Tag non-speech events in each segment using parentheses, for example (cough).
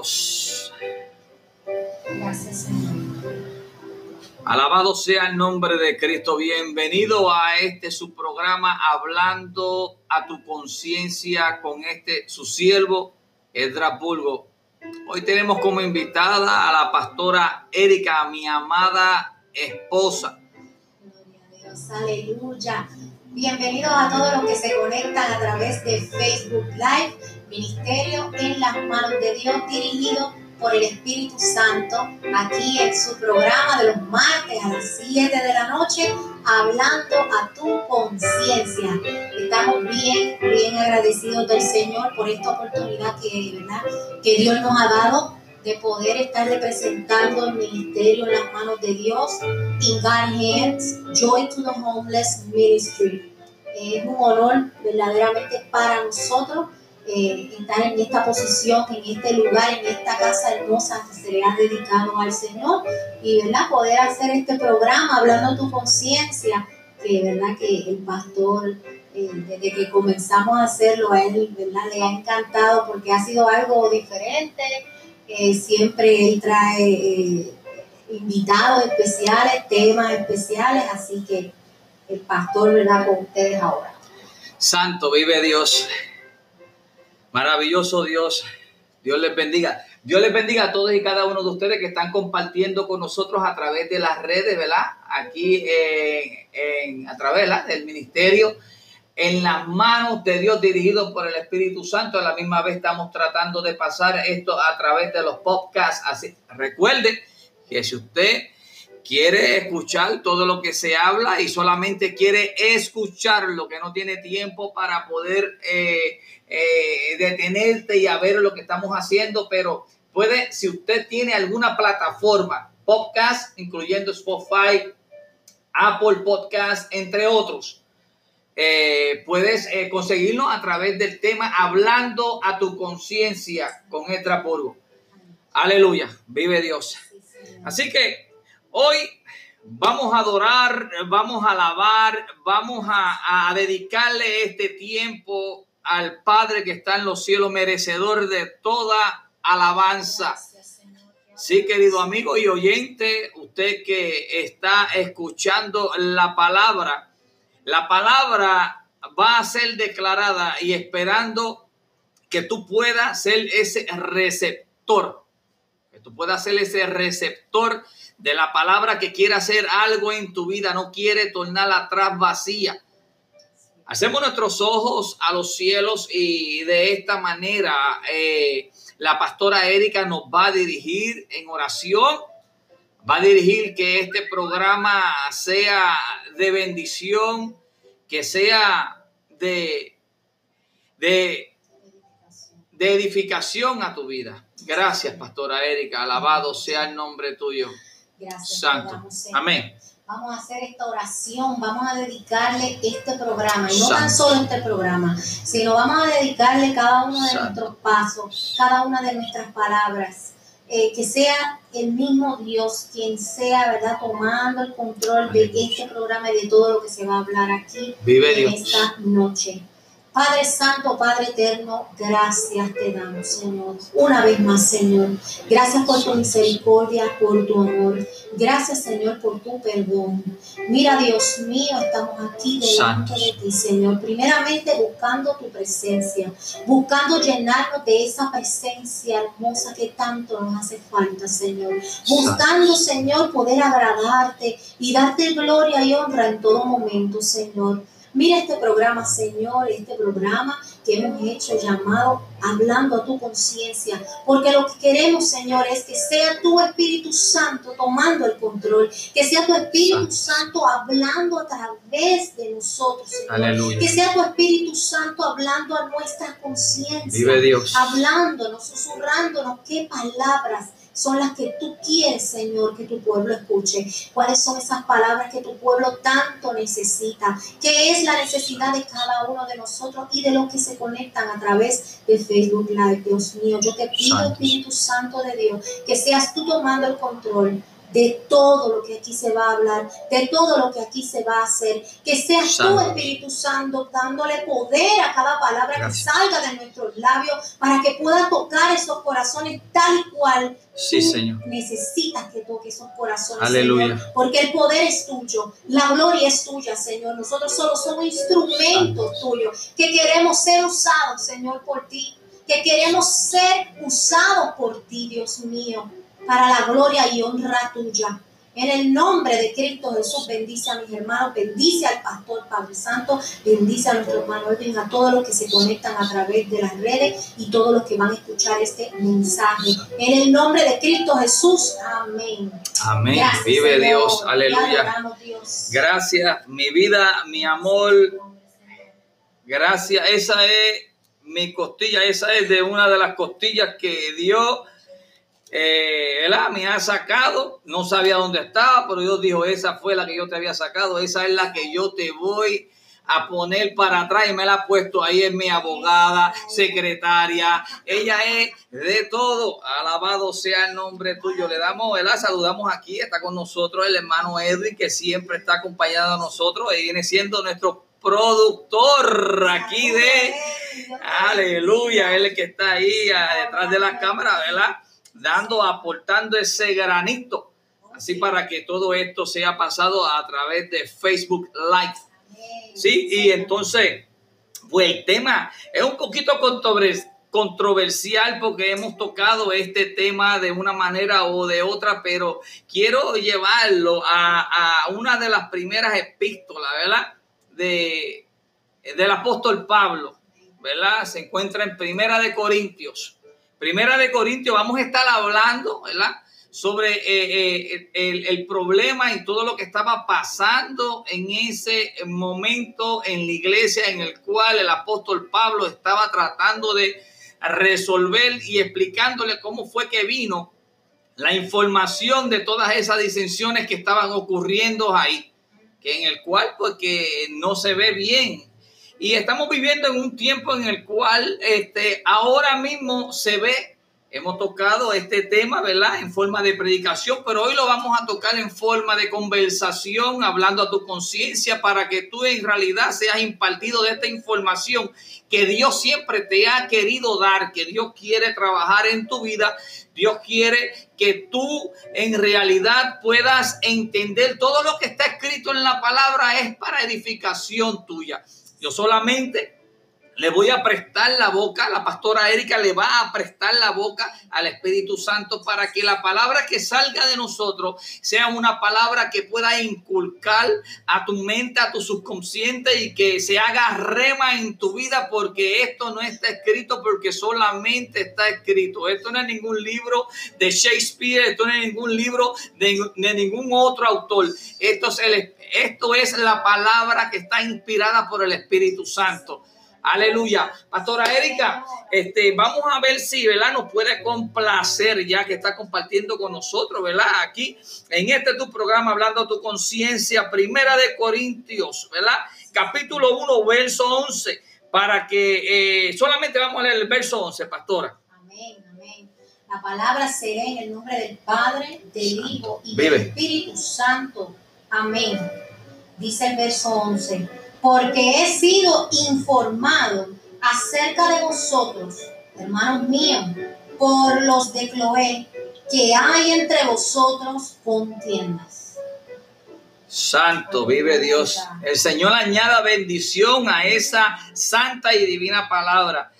Dios. Gracias, Señor. Alabado sea el nombre de Cristo. Bienvenido a este su programa Hablando a tu conciencia con este su siervo Edra Pulgo. Hoy tenemos como invitada a la pastora Erika, mi amada esposa. Gloria a Dios, aleluya. Bienvenidos a todos los que se conectan a través de Facebook Live, Ministerio en las manos de Dios, dirigido por el Espíritu Santo, aquí en su programa de los martes a las 7 de la noche, hablando a tu conciencia. Estamos bien, bien agradecidos del Señor por esta oportunidad que, ¿verdad? que Dios nos ha dado de poder estar representando el ministerio en las manos de Dios. In God Hands, Joy to the Homeless Ministry. Es un honor verdaderamente para nosotros eh, en esta posición, en este lugar, en esta casa hermosa que se le ha dedicado al Señor y ¿verdad? poder hacer este programa hablando tu conciencia, que verdad que el pastor eh, desde que comenzamos a hacerlo a él ¿verdad? le ha encantado porque ha sido algo diferente, eh, siempre él trae eh, invitados especiales, temas especiales, así que el pastor ¿verdad? con ustedes ahora. Santo, vive Dios. Maravilloso Dios. Dios les bendiga. Dios les bendiga a todos y cada uno de ustedes que están compartiendo con nosotros a través de las redes, ¿verdad? Aquí en, a través del ministerio, en las manos de Dios dirigido por el Espíritu Santo. A la misma vez estamos tratando de pasar esto a través de los podcasts. Así, recuerde que si usted quiere escuchar todo lo que se habla y solamente quiere escuchar lo que no tiene tiempo para poder eh, eh, detenerte y a ver lo que estamos haciendo, pero puede, si usted tiene alguna plataforma, podcast, incluyendo Spotify, Apple Podcast, entre otros, eh, puedes conseguirlo a través del tema Hablando a tu conciencia con Extra Polvo. Aleluya, vive Dios. Así que hoy vamos a adorar, vamos a alabar, vamos a, a dedicarle este tiempo al Padre que está en los cielos, merecedor de toda alabanza. Sí, querido amigo y oyente, usted que está escuchando la palabra, la palabra va a ser declarada y esperando que tú puedas ser ese receptor, tú puedas ser ese receptor de la palabra que quiere hacer algo en tu vida, no quiere tornar atrás vacía. Hacemos nuestros ojos a los cielos y de esta manera eh, la pastora Erika nos va a dirigir en oración, va a dirigir que este programa sea de bendición, que sea de, de edificación a tu vida. Gracias, pastora Erika. Alabado sea el nombre tuyo. Gracias, Santo. Amén. Vamos a hacer esta oración, vamos a dedicarle este programa, y no Santo. tan solo este programa, sino vamos a dedicarle cada uno de Santo. nuestros pasos, cada una de nuestras palabras, eh, que sea el mismo Dios quien sea, ¿verdad?, tomando el control de este programa y de todo lo que se va a hablar aquí Vive en Dios. esta noche. Padre Santo, Padre Eterno, gracias te damos, Señor. Una vez más, Señor. Gracias por tu misericordia, por tu amor. Gracias, Señor, por tu perdón. Mira, Dios mío, estamos aquí delante Santos. de ti, Señor. Primeramente buscando tu presencia, buscando llenarnos de esa presencia hermosa que tanto nos hace falta, Señor. Buscando, Señor, poder agradarte y darte gloria y honra en todo momento, Señor. Mira este programa, Señor, este programa que hemos hecho llamado Hablando a tu conciencia, porque lo que queremos, Señor, es que sea tu Espíritu Santo tomando el control, que sea tu Espíritu Santo hablando a través de nosotros, Señor. Aleluya. Que sea tu Espíritu Santo hablando a nuestra conciencia Vive Dios. hablándonos, susurrándonos qué palabras son las que tú quieres, Señor, que tu pueblo escuche. ¿Cuáles son esas palabras que tu pueblo tanto necesita? ¿Qué es la necesidad de cada uno de nosotros y de los que se conectan a través de Facebook Live? Dios mío, yo te pido, Santos. Espíritu Santo de Dios, que seas tú tomando el control de todo lo que aquí se va a hablar, de todo lo que aquí se va a hacer. Que seas tú, Espíritu Santo, dándole poder a cada palabra que salga de nuestros labios para que pueda tocar esos corazones tal cual Sí, Señor. Necesitas que toque esos corazones, Aleluya. porque el poder es tuyo, la gloria es tuya, Señor. Nosotros solo somos instrumentos tuyos que queremos ser usados, Señor, por ti, que queremos ser usados por ti, Dios mío, para la gloria y honra tuya. En el nombre de Cristo Jesús, bendice a mis hermanos, bendice al pastor Padre Santo, bendice a nuestro hermano Edwin, a todos los que se conectan a través de las redes y todos los que van a escuchar este mensaje. En el nombre de Cristo Jesús, amén. Amén. Vive Dios, aleluya. Gracias, mi vida, mi amor. Gracias, esa es mi costilla, esa es de una de las costillas que Dios eh, me ha sacado, no sabía dónde estaba, pero Dios dijo, esa fue la que yo te había sacado, esa es la que yo te voy a poner para atrás y me la ha puesto ahí es mi abogada, secretaria, ella es de todo, alabado sea el nombre tuyo, le damos, la saludamos aquí, está con nosotros el hermano Edwin que siempre está acompañado a nosotros. Y viene siendo nuestro productor aquí de, aleluya, él que está ahí detrás de la cámara, ¿verdad? Dando, aportando ese granito, así para que todo esto sea pasado a través de Facebook Live. Sí, y entonces, pues el tema es un poquito controversial porque hemos tocado este tema de una manera o de otra, pero quiero llevarlo a, una de las primeras epístolas, ¿verdad? De, del apóstol Pablo, ¿verdad? Se encuentra en Primera de Corintios Primera de Corintios, vamos a estar hablando, ¿verdad? Sobre eh, eh, el, problema y todo lo que estaba pasando en ese momento en la iglesia en el cual el apóstol Pablo estaba tratando de resolver y explicándole cómo fue que vino la información de todas esas disensiones que estaban ocurriendo ahí, que en el cual pues que no se ve bien y estamos viviendo en un tiempo en el cual este, ahora mismo se ve, hemos tocado este tema, ¿verdad? En forma de predicación, pero hoy lo vamos a tocar en forma de conversación, hablando a tu conciencia para que tú en realidad seas impartido de esta información que Dios siempre te ha querido dar, que Dios quiere trabajar en tu vida. Dios quiere que tú en realidad puedas entender todo lo que está escrito en la palabra es para edificación tuya. Yo solamente le voy a prestar la boca, la pastora Erika le va a prestar la boca al Espíritu Santo para que la palabra que salga de nosotros sea una palabra que pueda inculcar a tu mente, a tu subconsciente y que se haga rema en tu vida porque esto no está escrito porque solamente está escrito. Esto no es ningún libro de Shakespeare, esto no es ningún libro de, ningún otro autor. Esto es, el, esto es la palabra que está inspirada por el Espíritu Santo. Aleluya. Pastora Erika, este, vamos a ver si, ¿verdad? Nos puede complacer ya que está compartiendo con nosotros, ¿verdad? Aquí en este tu programa, hablando tu conciencia, primera de Corintios, ¿verdad? Capítulo 1, verso 11, para que eh, solamente vamos a leer el verso 11, pastora. Amén, amén. La palabra será en el nombre del Padre, del Hijo y del Espíritu Santo. Amén. Dice el verso 11 porque he sido informado acerca de vosotros, hermanos míos, por los de Cloé, que hay entre vosotros contiendas. Santo, vive Dios. El Señor añada bendición a esa santa y divina palabra.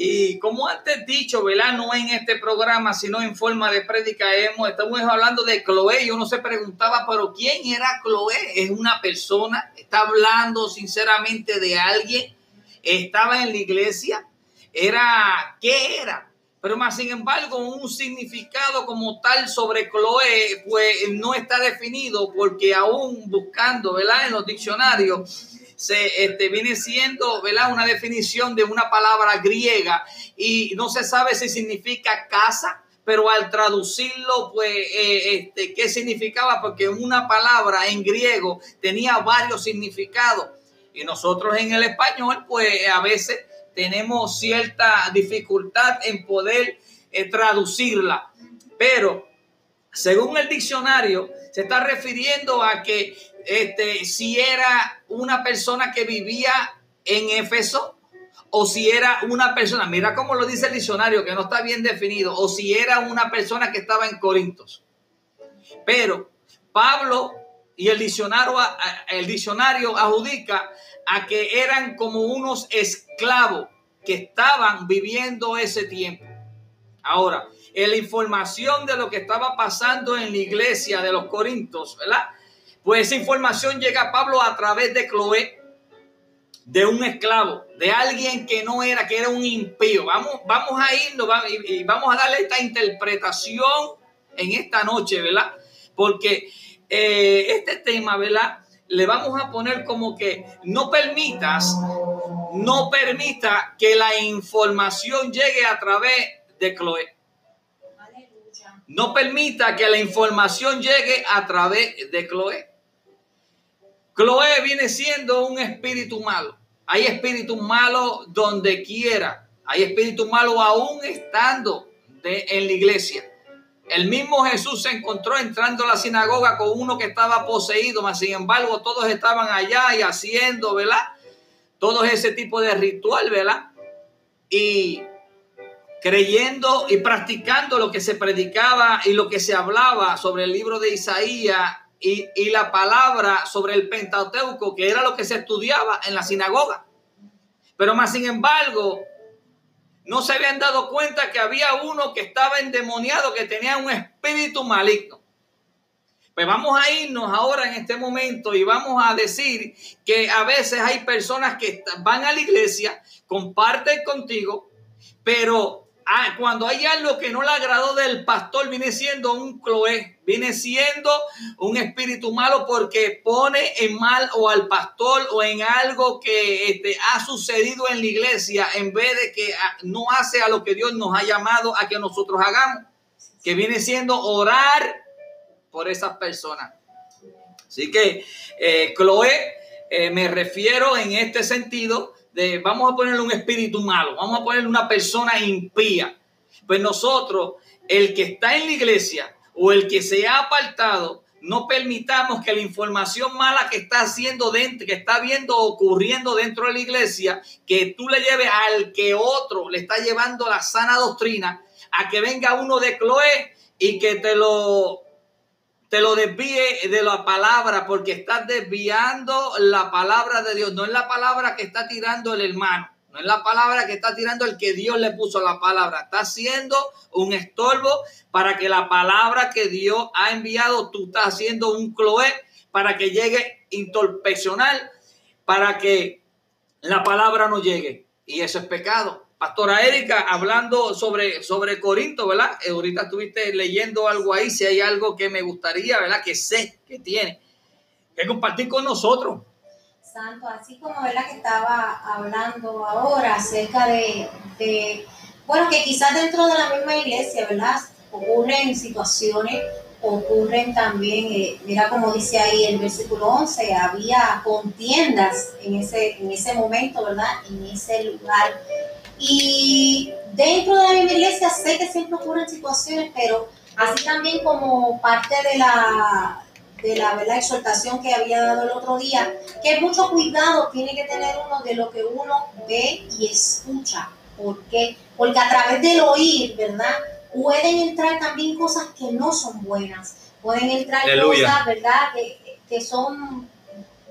Y como antes dicho, ¿verdad? No en este programa, sino en forma de prédica, hemos, estamos hablando de Chloe. Y uno se preguntaba, pero ¿quién era Chloe? Es una persona, está hablando sinceramente de alguien, estaba en la iglesia, era, ¿qué era? Pero más sin embargo, un significado como tal sobre Chloe, pues no está definido porque aún buscando, ¿verdad? En los diccionarios se este, viene siendo una definición de una palabra griega y no se sabe si significa casa, pero al traducirlo, pues, eh, este, ¿qué significaba? Porque una palabra en griego tenía varios significados. Y nosotros en el español, pues, a veces tenemos cierta dificultad en poder eh, traducirla, pero según el diccionario, se está refiriendo a que este, si era una persona que vivía en Éfeso o si era una persona, mira cómo lo dice el diccionario, que no está bien definido, o si era una persona que estaba en Corintos. Pero Pablo y el diccionario, el diccionario adjudica a que eran como unos esclavos que estaban viviendo ese tiempo. Ahora, en la información de lo que estaba pasando en la iglesia de los Corintios, ¿verdad? Pues esa información llega a Pablo a través de Chloe, de un esclavo, de alguien que no era, que era un impío. Vamos, vamos a irnos y vamos a darle esta interpretación en esta noche, ¿verdad? Porque eh, este tema, ¿verdad? Le vamos a poner como que no permitas, no permita que la información llegue a través de Chloe. No permita que la información llegue a través de Chloe. Chloe viene siendo un espíritu malo. Hay espíritus malos donde quiera. Hay espíritus malos aún estando en la iglesia. El mismo Jesús se encontró entrando a la sinagoga con uno que estaba poseído, mas sin embargo todos estaban allá y haciendo, ¿verdad? Todo ese tipo de ritual, ¿verdad? Y creyendo y practicando lo que se predicaba y lo que se hablaba sobre el libro de Isaías y, la palabra sobre el Pentateuco, que era lo que se estudiaba en la sinagoga. Pero más sin embargo, no se habían dado cuenta que había uno que estaba endemoniado, que tenía un espíritu maligno. Pues vamos a irnos ahora en este momento y vamos a decir que a veces hay personas que van a la iglesia, comparten contigo, pero Ah, cuando hay algo que no le agradó del pastor, viene siendo un cloé, viene siendo un espíritu malo porque pone en mal o al pastor o en algo que este, ha sucedido en la iglesia en vez de que ah, no hace a lo que Dios nos ha llamado a que nosotros hagamos, que viene siendo orar por esas personas. Así que, eh, Chloe, eh, me refiero en este sentido vamos a ponerle un espíritu malo, vamos a ponerle una persona impía. Pues nosotros, el que está en la iglesia o el que se ha apartado, no permitamos que la información mala que está haciendo dentro, que está viendo ocurriendo dentro de la iglesia, que tú le lleves al que otro le está llevando la sana doctrina, a que venga uno de Chloe y que te lo te lo desvíe de la palabra porque estás desviando la palabra de Dios. No es la palabra que está tirando el hermano. No es la palabra que está tirando el que Dios le puso la palabra. Está haciendo un estorbo para que la palabra que Dios ha enviado, tú estás haciendo un cloé para que llegue intorpecional, para que la palabra no llegue. Y eso es pecado. Pastora Erika, hablando sobre, sobre Corinto, ¿verdad? Eh, ahorita estuviste leyendo algo ahí, si hay algo que me gustaría, ¿verdad? Que sé que tiene, que compartir con nosotros. Santo, así como, ¿verdad? Que estaba hablando ahora acerca de, bueno, que quizás dentro de la misma iglesia, ¿verdad? Ocurren situaciones ocurren también, eh, mira como dice ahí el versículo 11, había contiendas en ese, en ese momento, ¿verdad? En ese lugar. Y dentro de la misma iglesia sé que siempre ocurren situaciones, pero así también como parte de la, de la exhortación que había dado el otro día, que mucho cuidado tiene que tener uno de lo que uno ve y escucha. ¿Por qué? Porque a través del oír, ¿verdad? pueden entrar también cosas que no son buenas, pueden entrar cosas, ¿verdad?, que, que son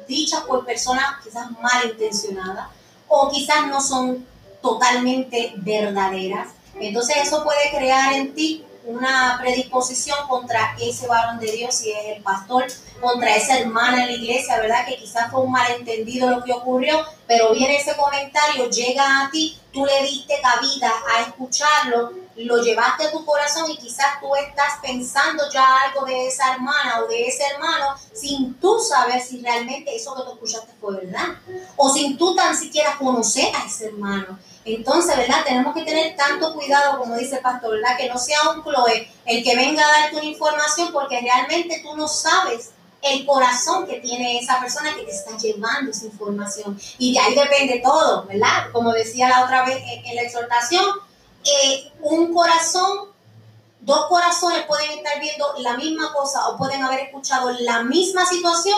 dichas por personas quizás malintencionadas o quizás no son totalmente verdaderas. Entonces eso puede crear en ti una predisposición contra ese varón de Dios, si es el pastor, contra esa hermana en la iglesia, ¿verdad? Que quizás fue un malentendido lo que ocurrió, pero viene ese comentario, llega a ti, tú le diste cabida a escucharlo, lo llevaste a tu corazón y quizás tú estás pensando ya algo de esa hermana o de ese hermano sin tú saber si realmente eso que tú escuchaste fue verdad, o sin tú tan siquiera conocer a ese hermano. Entonces, ¿verdad? Tenemos que tener tanto cuidado, como dice el pastor, ¿verdad? Que no sea un Chloe el que venga a darte una información porque realmente tú no sabes el corazón que tiene esa persona que te está llevando esa información. Y de ahí depende todo, ¿verdad? Como decía la otra vez en, la exhortación, eh, un corazón dos corazones pueden estar viendo la misma cosa o pueden haber escuchado la misma situación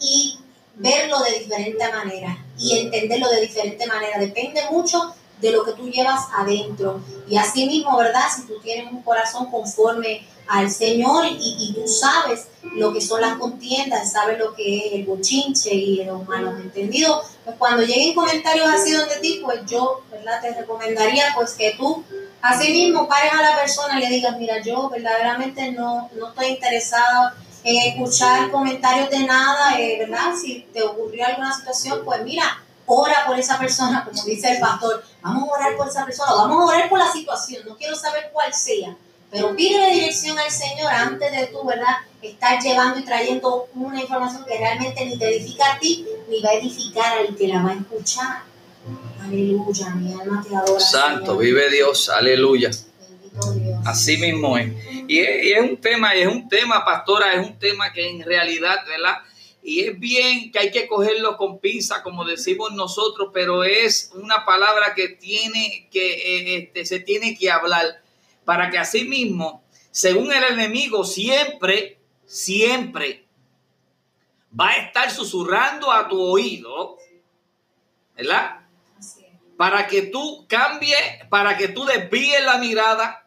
y verlo de diferente manera y entenderlo de diferente manera. Depende mucho de lo que tú llevas adentro. Y así mismo, ¿verdad? Si tú tienes un corazón conforme al Señor y, tú sabes lo que son las contiendas, sabes lo que es el bochinche y los malos entendidos, pues cuando lleguen comentarios así donde ti, pues yo, ¿verdad? Te recomendaría pues que tú así mismo pares a la persona y le digas, mira, yo verdaderamente no, no estoy interesado en escuchar comentarios de nada, eh, ¿verdad? Si te ocurrió alguna situación, pues mira, ora por esa persona, como dice el pastor, vamos a orar por esa persona, vamos a orar por la situación, no quiero saber cuál sea, pero pide dirección al Señor antes de tú, ¿verdad? Estar llevando y trayendo una información que realmente ni te edifica a ti, ni va a edificar al que la va a escuchar. Aleluya, mi alma te adora. Santo, vive Dios, aleluya. Así mismo es. Y, es. y es un tema, es un tema, pastora, es un tema que en realidad, ¿verdad? Y es bien que hay que cogerlo con pinza, como decimos nosotros, pero es una palabra que tiene que, eh, este, se tiene que hablar para que así mismo, según el enemigo, siempre, siempre va a estar susurrando a tu oído, ¿verdad? Para que tú cambies, para que tú desvíes la mirada,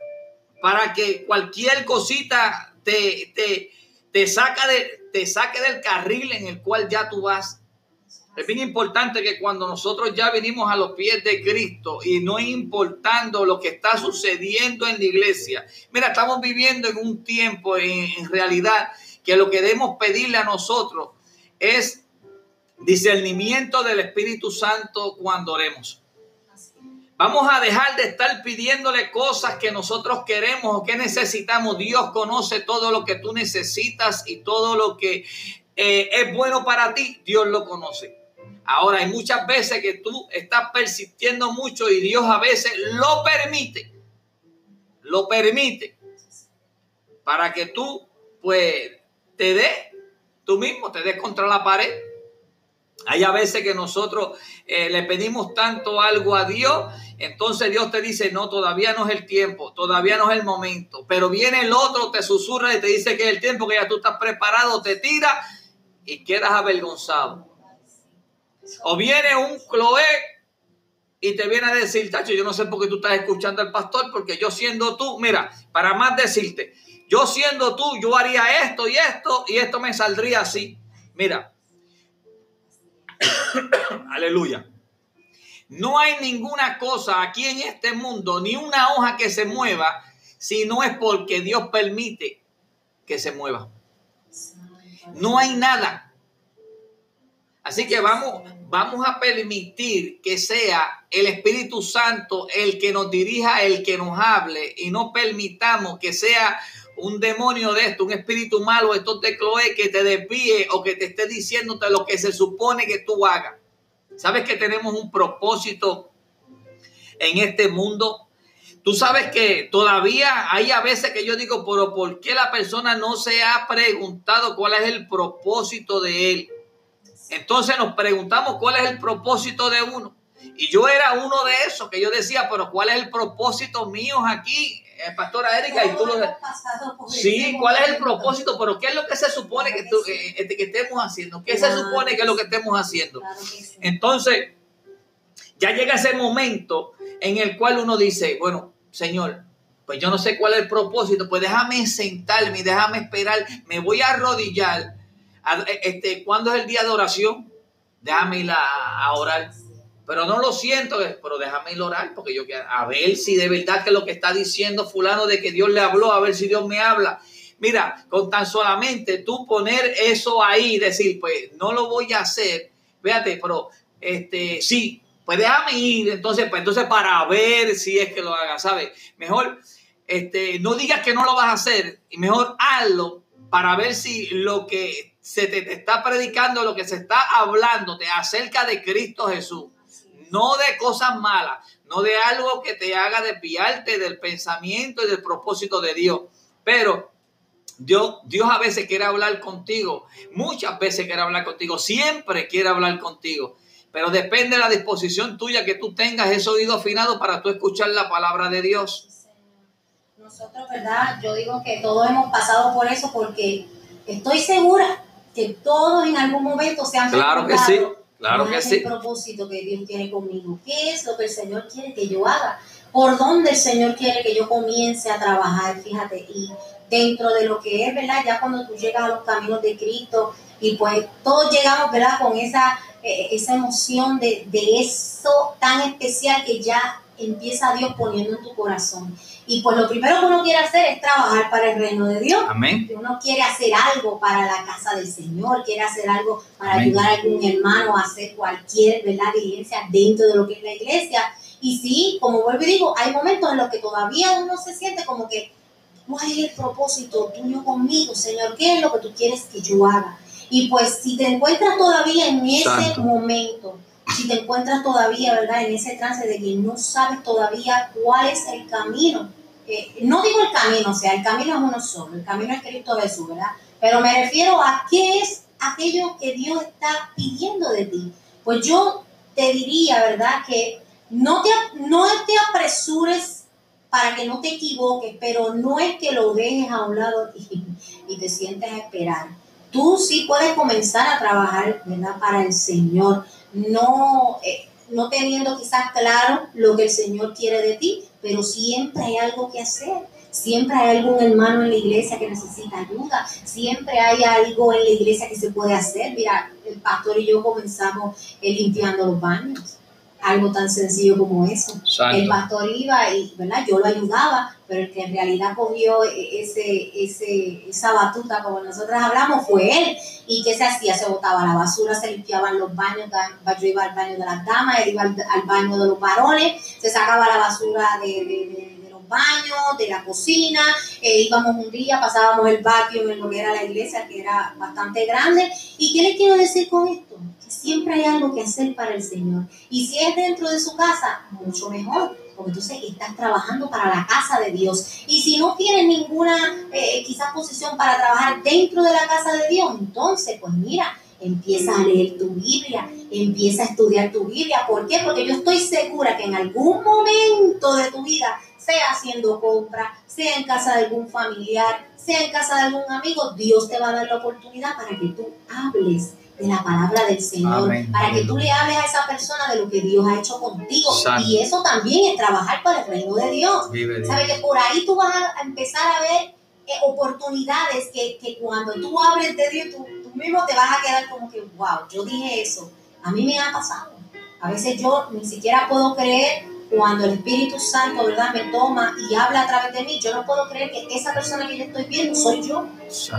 para que cualquier cosita te, te, te, saca de, te saque del carril en el cual ya tú vas. Es bien importante que cuando nosotros ya venimos a los pies de Cristo y no importando lo que está sucediendo en la iglesia, mira, estamos viviendo en un tiempo en, realidad que lo que debemos pedirle a nosotros es discernimiento del Espíritu Santo cuando oremos. Vamos a dejar de estar pidiéndole cosas que nosotros queremos o que necesitamos. Dios conoce todo lo que tú necesitas y todo lo que eh, es bueno para ti. Dios lo conoce. Ahora, hay muchas veces que tú estás persistiendo mucho y Dios a veces lo permite. Lo permite. Para que tú, pues, te dé, tú mismo te des contra la pared. Hay a veces que nosotros eh, le pedimos tanto algo a Dios, entonces Dios te dice, no, todavía no es el tiempo, todavía no es el momento. Pero viene el otro, te susurra y te dice que es el tiempo, que ya tú estás preparado, te tira y quedas avergonzado. O viene un Chloe y te viene a decir, tacho, yo no sé por qué tú estás escuchando al pastor, porque yo siendo tú, mira, para más decirte, yo siendo tú, yo haría esto y esto y esto me saldría así. Mira, (coughs) aleluya. No hay ninguna cosa aquí en este mundo, ni una hoja que se mueva, si no es porque Dios permite que se mueva. No hay nada. Así que vamos, vamos a permitir que sea el Espíritu Santo el que nos dirija, el que nos hable y no permitamos que sea un demonio de esto, un espíritu malo, esto de Chloe, que te desvíe o que te esté diciéndote lo que se supone que tú hagas. ¿Sabes que tenemos un propósito en este mundo? Tú sabes que todavía hay a veces que yo digo, pero ¿por qué la persona no se ha preguntado cuál es el propósito de él? Entonces nos preguntamos cuál es el propósito de uno. Y yo era uno de esos que yo decía, pero ¿cuál es el propósito mío aquí, eh, Pastora Erika? Y tú lo... Sí, ¿cuál es el propósito? Pero ¿qué es lo que se supone que, eh, este, que estemos haciendo? ¿Qué se supone que es lo que estemos haciendo? Entonces, ya llega ese momento en el cual uno dice, bueno, Señor, pues yo no sé cuál es el propósito, pues déjame sentarme, déjame esperar, me voy a arrodillar eh, este, ¿Cuándo es el día de oración? Déjame ir a, orar. Pero no lo siento, pero déjame ir a orar porque yo quiero a ver si de verdad que lo que está diciendo fulano de que Dios le habló, a ver si Dios me habla. Mira, con tan solamente tú poner eso ahí, decir, pues no lo voy a hacer, fíjate, pero este, sí, pues déjame ir, entonces, pues entonces para ver si es que lo haga, ¿sabes? Mejor, este, no digas que no lo vas a hacer, y mejor hazlo para ver si lo que se te, está predicando, lo que se está hablando te acerca de Cristo Jesús, no de cosas malas, no de algo que te haga desviarte del pensamiento y del propósito de Dios. Pero Dios, Dios a veces quiere hablar contigo, muchas veces quiere hablar contigo, siempre quiere hablar contigo. Pero depende de la disposición tuya que tú tengas ese oído afinado para tú escuchar la palabra de Dios. nosotros, ¿verdad? Yo digo que todos hemos pasado por eso porque estoy segura que todos en algún momento se han Claro que sí, claro que sí. el propósito que Dios tiene conmigo? ¿Qué es lo que el Señor quiere que yo haga? ¿Por dónde el Señor quiere que yo comience a trabajar? Fíjate, y dentro de lo que es, ¿verdad? Ya cuando tú llegas a los caminos de Cristo y pues todos llegamos, ¿verdad? Con esa, eh, esa emoción de, de eso tan especial que ya empieza Dios poniendo en tu corazón. Y pues lo primero que uno quiere hacer es trabajar para el reino de Dios. Amén. Uno quiere hacer algo para la casa del Señor, quiere hacer algo para ayudar a algún hermano a hacer cualquier ¿verdad? diligencia dentro de lo que es la iglesia. Y sí, como vuelvo y digo, hay momentos en los que todavía uno se siente como que, ¿cuál es el propósito tuyo conmigo, Señor? ¿Qué es lo que tú quieres que yo haga? Y pues si te encuentras todavía en ese momento, si te encuentras todavía, ¿verdad? En ese trance de que no sabes todavía cuál es el camino. Eh, no digo el camino, o sea, el camino es uno solo, el camino es Cristo Jesús, ¿verdad? Pero me refiero a qué es aquello que Dios está pidiendo de ti. Pues yo te diría, ¿verdad? Que no te, no te apresures para que no te equivoques, pero no es que lo dejes a un lado y, te sientes esperar. Tú sí puedes comenzar a trabajar, ¿verdad? Para el Señor no, eh, no teniendo quizás claro lo que el Señor quiere de ti, pero siempre hay algo que hacer. Siempre hay algún hermano en la iglesia que necesita ayuda. Siempre hay algo en la iglesia que se puede hacer. Mira, el pastor y yo comenzamos eh, limpiando los baños algo tan sencillo como eso. El pastor iba y, ¿verdad? Yo lo ayudaba, pero el que en realidad cogió ese, ese, esa batuta, como nosotros hablamos, fue él. ¿Y qué se hacía? Se botaba la basura, se limpiaban los baños, yo iba al baño de las damas, él iba al, baño de los varones, se sacaba la basura de, los baños, de la cocina, eh, íbamos un día, pasábamos el patio en lo que era la iglesia, que era bastante grande. ¿Y qué les quiero decir con esto? siempre hay algo que hacer para el Señor. Y si es dentro de su casa, mucho mejor, porque entonces estás trabajando para la casa de Dios. Y si no tienes ninguna eh, quizás posición para trabajar dentro de la casa de Dios, entonces pues mira, empieza a leer tu Biblia, empieza a estudiar tu Biblia. ¿Por qué? Porque yo estoy segura que en algún momento de tu vida, sea haciendo compra, sea en casa de algún familiar, sea en casa de algún amigo, Dios te va a dar la oportunidad para que tú hables de la palabra del Señor, para que tú le hables a esa persona de lo que Dios ha hecho contigo. Y eso también es trabajar para el reino de Dios. ¿Sabes que por ahí tú vas a empezar a ver eh, oportunidades que, que, cuando tú hables de Dios, tú, tú mismo te vas a quedar como que, wow, yo dije eso. A mí me ha pasado. A veces yo ni siquiera puedo creer cuando el Espíritu Santo, ¿verdad?, me toma y habla a través de mí. Yo no puedo creer que esa persona que yo estoy viendo soy yo.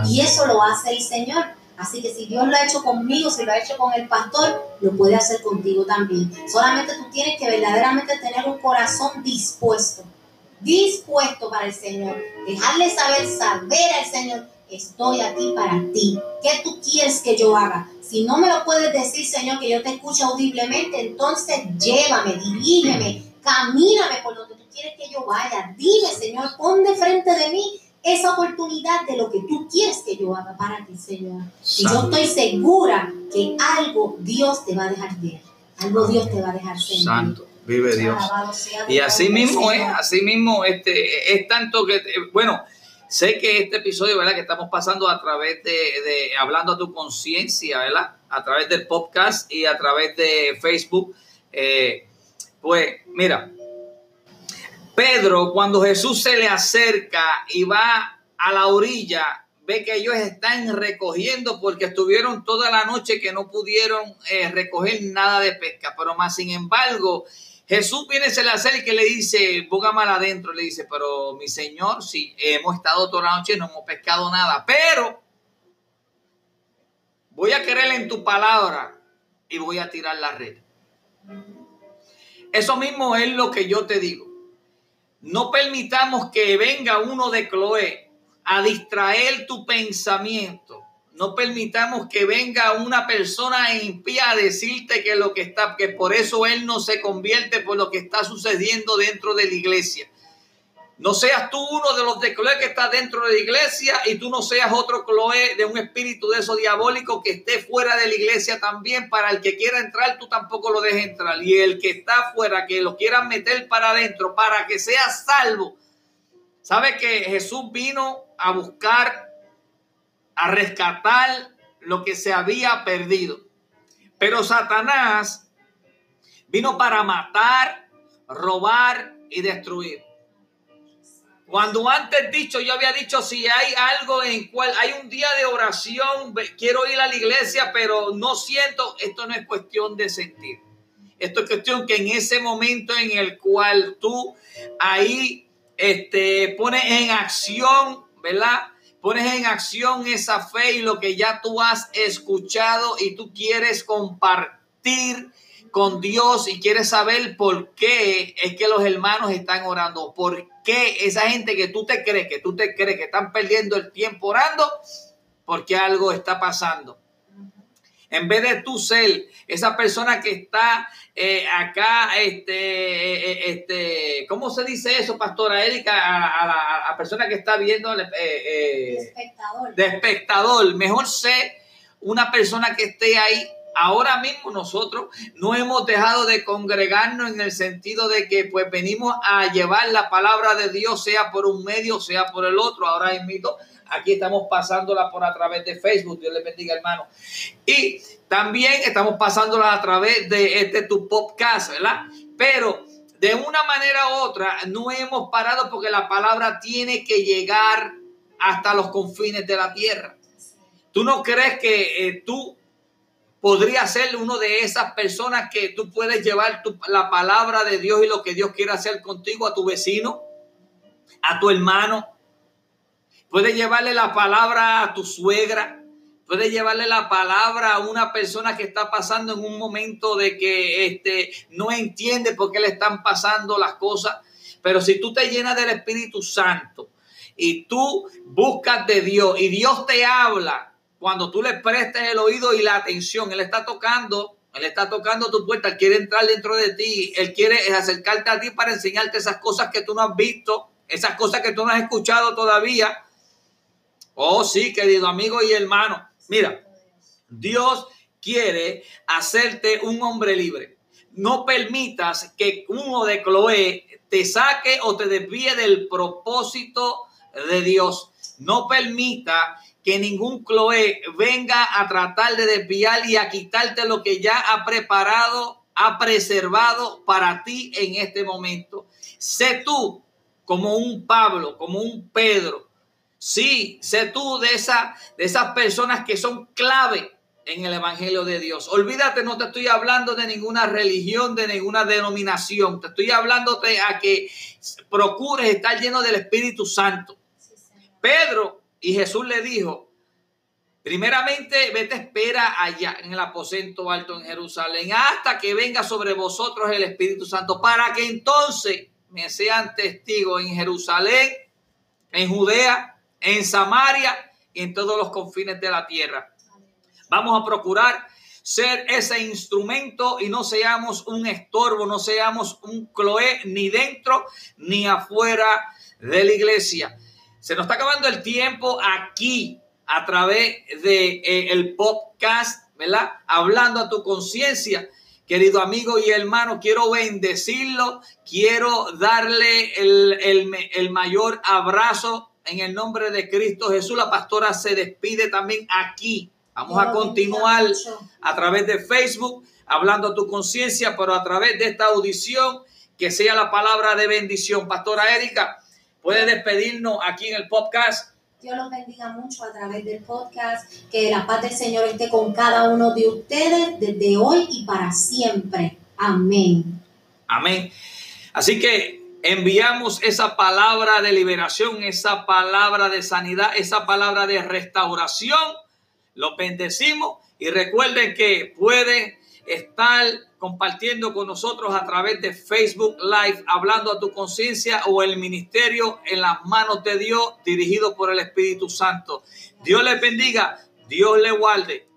Y eso lo hace el Señor. Así que si Dios lo ha hecho conmigo, si lo ha hecho con el pastor, lo puede hacer contigo también. Solamente tú tienes que verdaderamente tener un corazón dispuesto, dispuesto para el Señor. Dejarle saber, saber al Señor, estoy aquí para ti. ¿Qué tú quieres que yo haga? Si no me lo puedes decir, Señor, que yo te escucho audiblemente, entonces llévame, dirígeme, camíname por donde tú quieres que yo vaya. Dime, Señor, pon de frente de mí esa oportunidad de lo que tú quieres que yo haga para ti, Señor. Y yo estoy segura que algo Dios te va a dejar ver, algo Dios te va a dejar sentir. Santo, vive Dios. Y así mismo es, así mismo este, es tanto que, bueno, sé que este episodio, ¿verdad? Que estamos pasando a través de, de hablando a tu conciencia, ¿verdad? A través del podcast y a través de Facebook. Eh, pues mira, Pedro, cuando Jesús se le acerca y va a la orilla, ve que ellos están recogiendo porque estuvieron toda la noche que no pudieron eh, recoger nada de pesca. Pero más sin embargo, Jesús viene, se le acerca y le dice, ponga mal adentro, le dice, pero mi Señor, si hemos estado toda la noche no hemos pescado nada, pero voy a creer en tu palabra y voy a tirar la red. Eso mismo es lo que yo te digo. No permitamos que venga uno de Chloe a distraer tu pensamiento. No permitamos que venga una persona impía a decirte que lo que está, que por eso él no se convierte por lo que está sucediendo dentro de la iglesia. No seas tú uno de los de Cloé que está dentro de la iglesia y tú no seas otro Cloé de un espíritu de eso diabólico que esté fuera de la iglesia también. Para el que quiera entrar, tú tampoco lo dejes entrar. Y el que está fuera, que lo quieran meter para adentro, para que sea salvo, ¿Sabe que Jesús vino a buscar, a rescatar lo que se había perdido? Pero Satanás vino para matar, robar y destruir. Cuando antes dicho, yo había dicho, si hay algo en cual hay un día de oración, quiero ir a la iglesia, pero no siento, esto no es cuestión de sentir. Esto es cuestión que en ese momento en el cual tú ahí este, pones en acción, ¿verdad? Pones en acción esa fe y lo que ya tú has escuchado y tú quieres compartir con Dios y quieres saber por qué es que los hermanos están orando, por qué esa gente que tú te crees, que tú te crees que están perdiendo el tiempo orando, porque algo está pasando. En vez de tú ser esa persona que está eh, acá, este, eh, eh, este, ¿cómo se dice eso, Pastora Erika? A, la persona que está viendo de espectador. de espectador. Mejor sé una persona que esté ahí ahora mismo nosotros no hemos dejado de congregarnos en el sentido de que pues venimos a llevar la palabra de Dios, sea por un medio, sea por el otro. Ahora invito, aquí estamos pasándola por a través de Facebook, Dios les bendiga hermano. Y también estamos pasándola a través de este tu podcast, ¿verdad? Pero de una manera u otra no hemos parado porque la palabra tiene que llegar hasta los confines de la tierra. ¿Tú no crees que eh, tú podría ser uno de esas personas que tú puedes llevar la palabra de Dios y lo que Dios quiere hacer contigo a tu vecino, a tu hermano. Puedes llevarle la palabra a tu suegra. Puedes llevarle la palabra a una persona que está pasando en un momento de que este, no entiende por qué le están pasando las cosas. Pero si tú te llenas del Espíritu Santo y tú buscas de Dios y Dios te habla, cuando tú le prestes el oído y la atención, Él está tocando, Él está tocando tu puerta, Él quiere entrar dentro de ti, Él quiere acercarte a ti para enseñarte esas cosas que tú no has visto, esas cosas que tú no has escuchado todavía. Oh, sí, querido amigo y hermano, mira, Dios quiere hacerte un hombre libre. No permitas que uno de Chloe te saque o te desvíe del propósito de Dios. No permita que ningún Chloe venga a tratar de desviar y a quitarte lo que ya ha preparado, ha preservado para ti en este momento. Sé tú como un Pablo, como un Pedro. Sí, sé tú de, esa, de esas personas que son clave en el Evangelio de Dios. Olvídate, no te estoy hablando de ninguna religión, de ninguna denominación. Te estoy hablando a que procures estar lleno del Espíritu Santo. Pedro y Jesús le dijo, primeramente vete espera allá en el aposento alto en Jerusalén hasta que venga sobre vosotros el Espíritu Santo para que entonces me sean testigos en Jerusalén, en Judea, en Samaria y en todos los confines de la tierra. Vamos a procurar ser ese instrumento y no seamos un estorbo, no seamos un cloé ni dentro ni afuera de la iglesia. Se nos está acabando el tiempo aquí a través de eh, el podcast, ¿verdad? Hablando a tu conciencia. Querido amigo y hermano, quiero bendecirlo, quiero darle el, el mayor abrazo en el nombre de Cristo Jesús. La pastora se despide también aquí. Vamos a continuar a través de Facebook, hablando a tu conciencia, pero a través de esta audición, que sea la palabra de bendición. Pastora Erika, puede despedirnos aquí en el podcast. Dios los bendiga mucho a través del podcast. Que la paz del Señor esté con cada uno de ustedes desde hoy y para siempre. Amén. Amén. Así que enviamos esa palabra de liberación, esa palabra de sanidad, esa palabra de restauración. Los bendecimos y recuerden que pueden estar compartiendo con nosotros a través de Facebook Live, hablando a tu conciencia o el ministerio en las manos de Dios, dirigido por el Espíritu Santo. Dios les bendiga, Dios les guarde.